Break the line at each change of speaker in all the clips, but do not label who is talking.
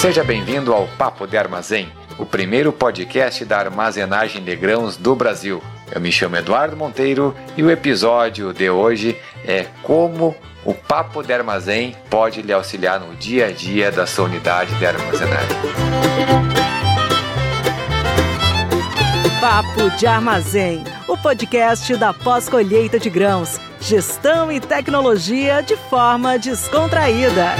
Seja bem-vindo ao Papo de Armazém, o primeiro podcast da armazenagem de grãos do Brasil. Eu me chamo Eduardo Monteiro e o episódio de hoje é como o Papo de Armazém pode lhe auxiliar no dia a dia da sua unidade de armazenagem.
Papo de Armazém, o podcast da pós-colheita de grãos, gestão e tecnologia de forma descontraída.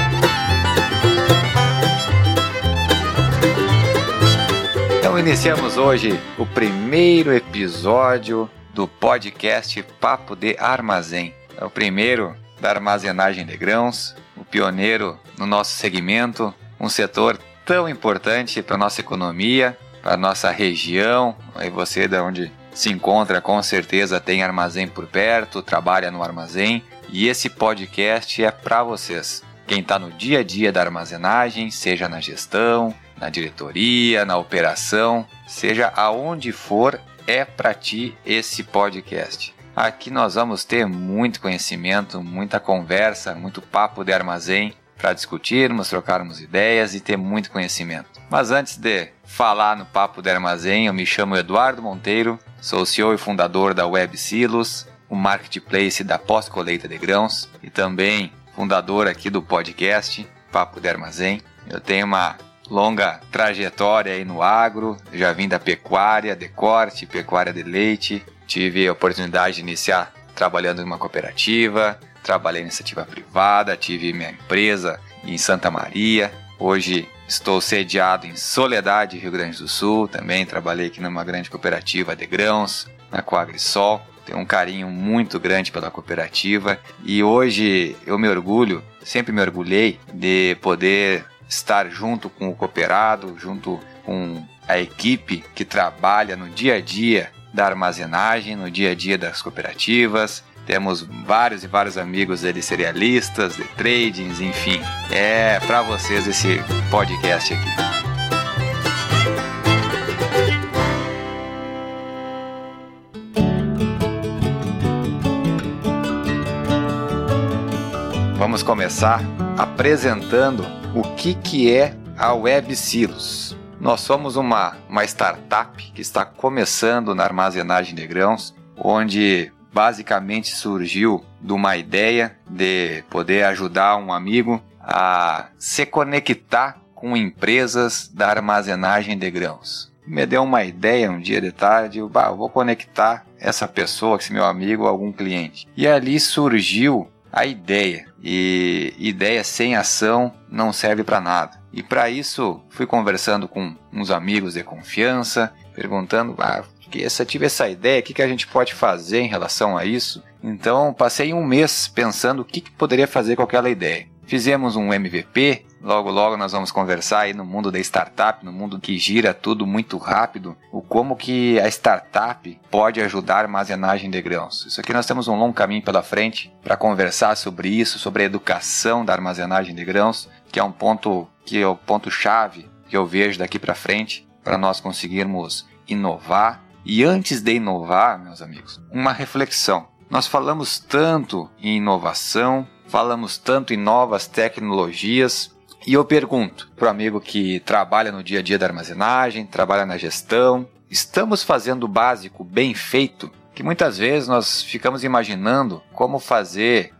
Iniciamos hoje o primeiro episódio do podcast Papo de Armazém. É o primeiro da armazenagem de grãos, o pioneiro no nosso segmento, um setor tão importante para a nossa economia, para a nossa região. Aí você de onde se encontra com certeza tem armazém por perto, trabalha no armazém e esse podcast é para vocês. Quem está no dia a dia da armazenagem, seja na gestão, na diretoria, na operação, seja aonde for, é para ti esse podcast. Aqui nós vamos ter muito conhecimento, muita conversa, muito papo de armazém para discutirmos, trocarmos ideias e ter muito conhecimento. Mas antes de falar no papo de armazém, eu me chamo Eduardo Monteiro, sou CEO e fundador da Web Silos, o marketplace da pós-colheita de grãos e também fundador aqui do podcast Papo de Armazém. Eu tenho uma longa trajetória aí no agro, já vim da pecuária de corte, pecuária de leite, tive a oportunidade de iniciar trabalhando em uma cooperativa, trabalhei em iniciativa privada, tive minha empresa em Santa Maria, hoje estou sediado em Soledade, Rio Grande do Sul, também trabalhei aqui numa grande cooperativa de grãos, na Coagrisol, tenho um carinho muito grande pela cooperativa. E hoje eu me orgulho, sempre me orgulhei de poder estar junto com o cooperado, junto com a equipe que trabalha no dia a dia da armazenagem, no dia a dia das cooperativas. Temos vários e vários amigos de cerealistas, de tradings, enfim. É para vocês esse podcast aqui. Vamos começar apresentando o que, que é a Web Silos. Nós somos uma, uma startup que está começando na armazenagem de grãos, onde basicamente surgiu de uma ideia de poder ajudar um amigo a se conectar com empresas da armazenagem de grãos. Me deu uma ideia um dia de tarde, eu, bah, eu vou conectar essa pessoa, esse meu amigo, algum cliente. E ali surgiu a ideia. E ideia sem ação não serve para nada. E para isso fui conversando com uns amigos de confiança, perguntando, ah, que se eu tive essa ideia, o que, que a gente pode fazer em relação a isso? Então passei um mês pensando o que, que poderia fazer com aquela ideia. Fizemos um MVP, logo logo nós vamos conversar aí no mundo da startup, no mundo que gira tudo muito rápido, o como que a startup pode ajudar a armazenagem de grãos. Isso aqui nós temos um longo caminho pela frente para conversar sobre isso, sobre a educação da armazenagem de grãos, que é um ponto que é o ponto chave que eu vejo daqui para frente para nós conseguirmos inovar. E antes de inovar, meus amigos, uma reflexão. Nós falamos tanto em inovação, falamos tanto em novas tecnologias. E eu pergunto para o amigo que trabalha no dia a dia da armazenagem, trabalha na gestão, estamos fazendo o básico bem feito? Que muitas vezes nós ficamos imaginando como fazer.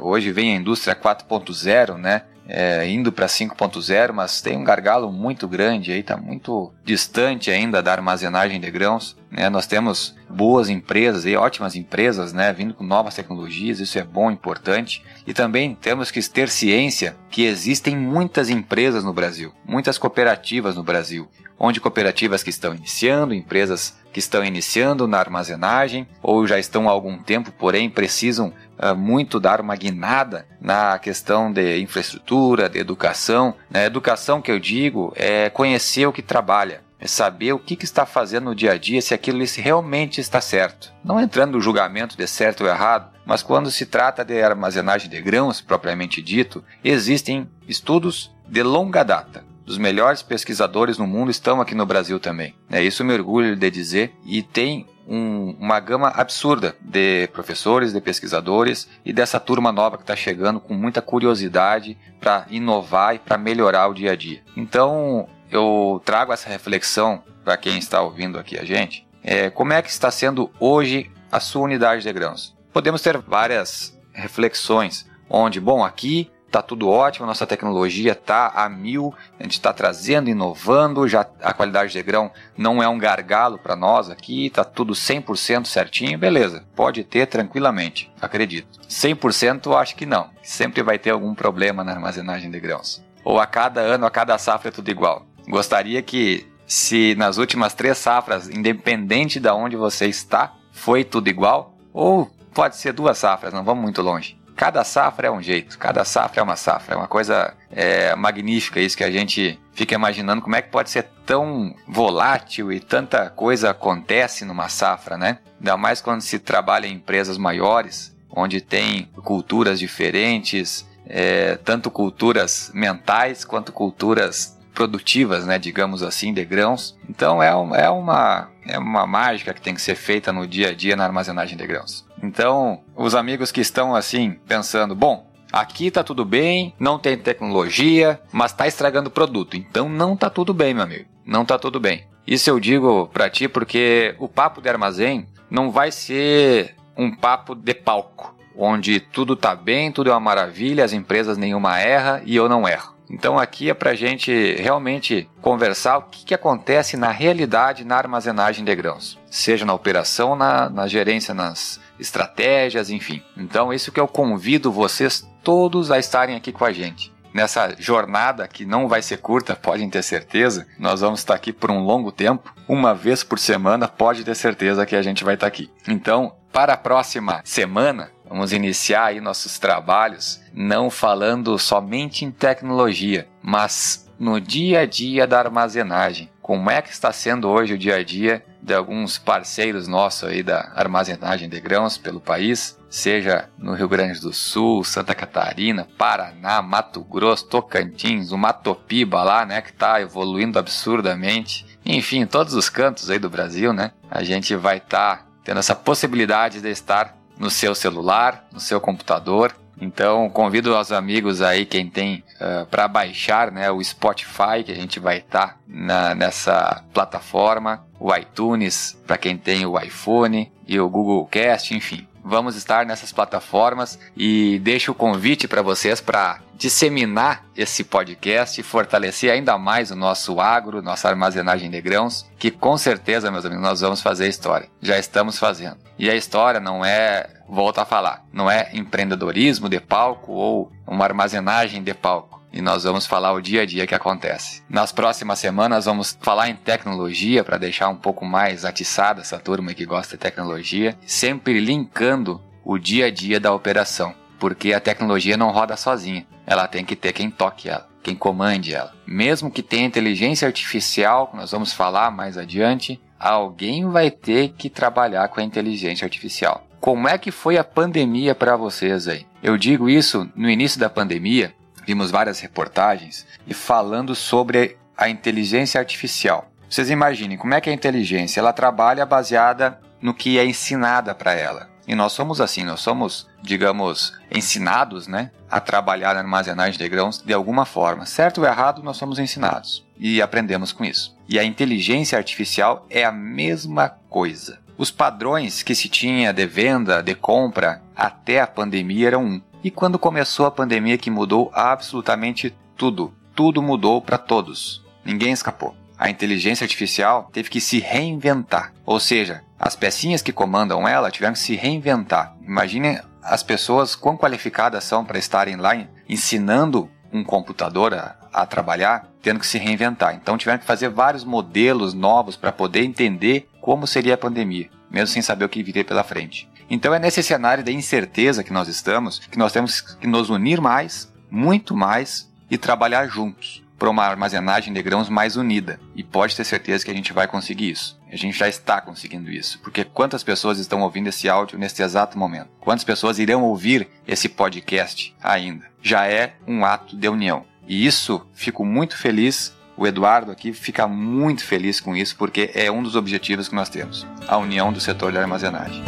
Hoje vem a indústria 4.0, né? É, indo para 5.0, mas tem um gargalo muito grande aí, está muito distante ainda da armazenagem de grãos. Né? Nós temos boas empresas e ótimas empresas, né, vindo com novas tecnologias, isso é bom, importante. E também temos que ter ciência que existem muitas empresas no Brasil, muitas cooperativas no Brasil, onde cooperativas que estão iniciando, empresas que estão iniciando na armazenagem ou já estão há algum tempo, porém precisam uh, muito dar uma guinada na questão de infraestrutura, de educação. Na educação que eu digo é conhecer o que trabalha, é saber o que, que, está fazendo no dia a dia, se aquilo realmente está certo. Não entrando no julgamento de certo ou errado, mas quando se trata de armazenagem de grãos, propriamente dito, existem estudos de longa data dos melhores pesquisadores no mundo estão aqui no Brasil também. É isso me orgulho de dizer e tem um, uma gama absurda de professores, de pesquisadores e dessa turma nova que está chegando com muita curiosidade para inovar e para melhorar o dia a dia. Então eu trago essa reflexão para quem está ouvindo aqui a gente. É, como é que está sendo hoje a sua unidade de grãos? Podemos ter várias reflexões, onde, bom, aqui está tudo ótimo, nossa tecnologia está a mil, a gente está trazendo, inovando, já a qualidade de grão não é um gargalo para nós aqui, está tudo 100% certinho, beleza, pode ter tranquilamente, acredito. 100% acho que não, sempre vai ter algum problema na armazenagem de grãos. Ou a cada ano, a cada safra é tudo igual. Gostaria que se nas últimas três safras, independente de onde você está, foi tudo igual, ou pode ser duas safras, não vamos muito longe cada safra é um jeito, cada safra é uma safra. É uma coisa é, magnífica isso que a gente fica imaginando como é que pode ser tão volátil e tanta coisa acontece numa safra, né? Ainda mais quando se trabalha em empresas maiores, onde tem culturas diferentes, é, tanto culturas mentais quanto culturas produtivas, né, digamos assim, de grãos. Então é, é, uma, é uma mágica que tem que ser feita no dia a dia na armazenagem de grãos. Então, os amigos que estão assim, pensando, bom, aqui tá tudo bem, não tem tecnologia, mas tá estragando o produto. Então não tá tudo bem, meu amigo. Não tá tudo bem. Isso eu digo para ti porque o papo de armazém não vai ser um papo de palco, onde tudo tá bem, tudo é uma maravilha, as empresas nenhuma erra e eu não erro. Então aqui é para a gente realmente conversar o que, que, acontece na realidade na armazenagem de grãos, seja na operação, na, na gerência, nas estratégias, enfim. Então isso que eu convido vocês todos a estarem aqui com a gente. Nessa jornada que não vai ser curta, podem ter certeza, nós vamos estar aqui por um longo tempo, uma vez por semana, pode ter certeza que a gente vai estar aqui. Então, para a próxima semana, Vamos iniciar aí nossos trabalhos não falando somente em tecnologia, mas no dia a dia da armazenagem. Como é que está sendo hoje o dia a dia de alguns parceiros nossos aí da armazenagem de grãos pelo país, seja no Rio Grande do Sul, Santa Catarina, Paraná, Mato Grosso, Tocantins, o Matopiba lá, né, que está evoluindo absurdamente. Enfim, todos os cantos aí do Brasil, né? A gente vai estar tá tendo essa possibilidade de estar no seu celular, no seu computador. Então, convido os amigos aí, quem tem, uh, para baixar né, o Spotify, que a gente vai estar tá nessa plataforma, o iTunes, para quem tem o iPhone, e o Google Cast, enfim. Vamos estar nessas plataformas e deixo o convite para vocês para disseminar esse podcast e fortalecer ainda mais o nosso agro, nossa armazenagem de grãos, que com certeza, meus amigos, nós vamos fazer história. Já estamos fazendo. E a história não é, volto a falar, não é empreendedorismo de palco ou uma armazenagem de palco e nós vamos falar o dia a dia que acontece. Nas próximas semanas vamos falar em tecnologia para deixar um pouco mais atiçada essa turma que gosta de tecnologia, sempre linkando o dia a dia da operação, porque a tecnologia não roda sozinha, ela tem que ter quem toque ela, quem comande ela. Mesmo que tenha inteligência artificial, que nós vamos falar mais adiante, alguém vai ter que trabalhar com a inteligência artificial. Como é que foi a pandemia para vocês aí? Eu digo isso no início da pandemia, vimos várias reportagens e falando sobre a inteligência artificial. Vocês imaginem como é que a inteligência ela trabalha baseada no que é ensinada para ela. E nós somos assim, nós somos, digamos, ensinados, né, a trabalhar na armazenagem de grãos de alguma forma. Certo ou errado, nós somos ensinados e aprendemos com isso. E a inteligência artificial é a mesma coisa. Os padrões que se tinha de venda, de compra até a pandemia eram um. E quando começou a pandemia que mudou absolutamente tudo, tudo mudou para todos. Ninguém escapou. A inteligência artificial teve que se reinventar, ou seja, as pecinhas que comandam ela tiveram que se reinventar. Imaginem as pessoas quão qualificadas são para estarem lá ensinando um computador a, a, trabalhar, tendo que se reinventar. Então tiveram que fazer vários modelos novos para poder entender como seria a pandemia, mesmo sem saber o que viria pela frente. Então é nesse cenário de incerteza que nós estamos que nós temos que nos unir mais, muito mais e trabalhar juntos para uma armazenagem de grãos mais unida. E pode ter certeza que a gente vai conseguir isso. A gente já está conseguindo isso. Porque quantas pessoas estão ouvindo esse áudio neste exato momento? Quantas pessoas irão ouvir esse podcast ainda? Já é um ato de união. E isso fico muito feliz o Eduardo aqui fica muito feliz com isso, porque é um dos objetivos que nós temos, a união do setor de armazenagem.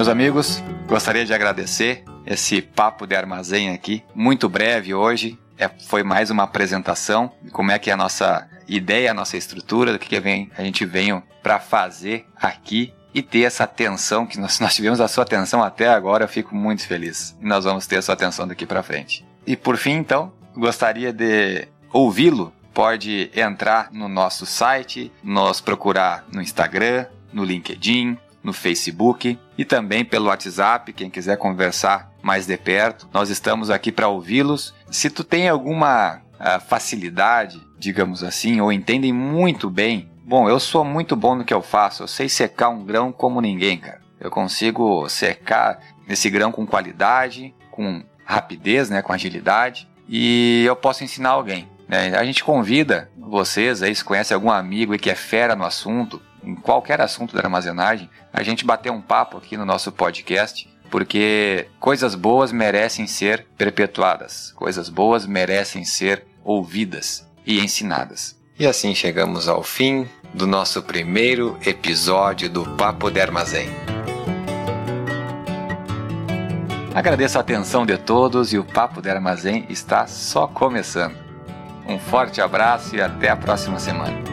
Meus amigos, gostaria de agradecer esse papo de armazém aqui, muito breve hoje. É, foi mais uma apresentação de como é que é a nossa ideia, a nossa estrutura, do que, que vem, a gente veio para fazer aqui e ter essa atenção, que nós, nós tivemos a sua atenção até agora, eu fico muito feliz. E nós vamos ter a sua atenção daqui para frente. E por fim, então, gostaria de ouvi-lo. Pode entrar no nosso site, nos procurar no Instagram, no LinkedIn, no Facebook e também pelo WhatsApp, quem quiser conversar mais de perto. Nós estamos aqui para ouvi-los. Se tu tem alguma uh, facilidade, digamos assim, ou entendem muito bem, bom, eu sou muito bom no que eu faço. Eu sei secar um grão como ninguém, cara. Eu consigo secar esse grão com qualidade, com rapidez, né, com agilidade, e eu posso ensinar alguém. Né? A gente convida vocês aí, se conhece algum amigo aí que é fera no assunto, em qualquer assunto da armazenagem, a gente bater um papo aqui no nosso podcast, porque coisas boas merecem ser perpetuadas, coisas boas merecem ser ouvidas e ensinadas. E assim chegamos ao fim do nosso primeiro episódio do Papo de Armazém. Agradeço a atenção de todos e o Papo de Armazém está só começando. Um forte abraço e até a próxima semana.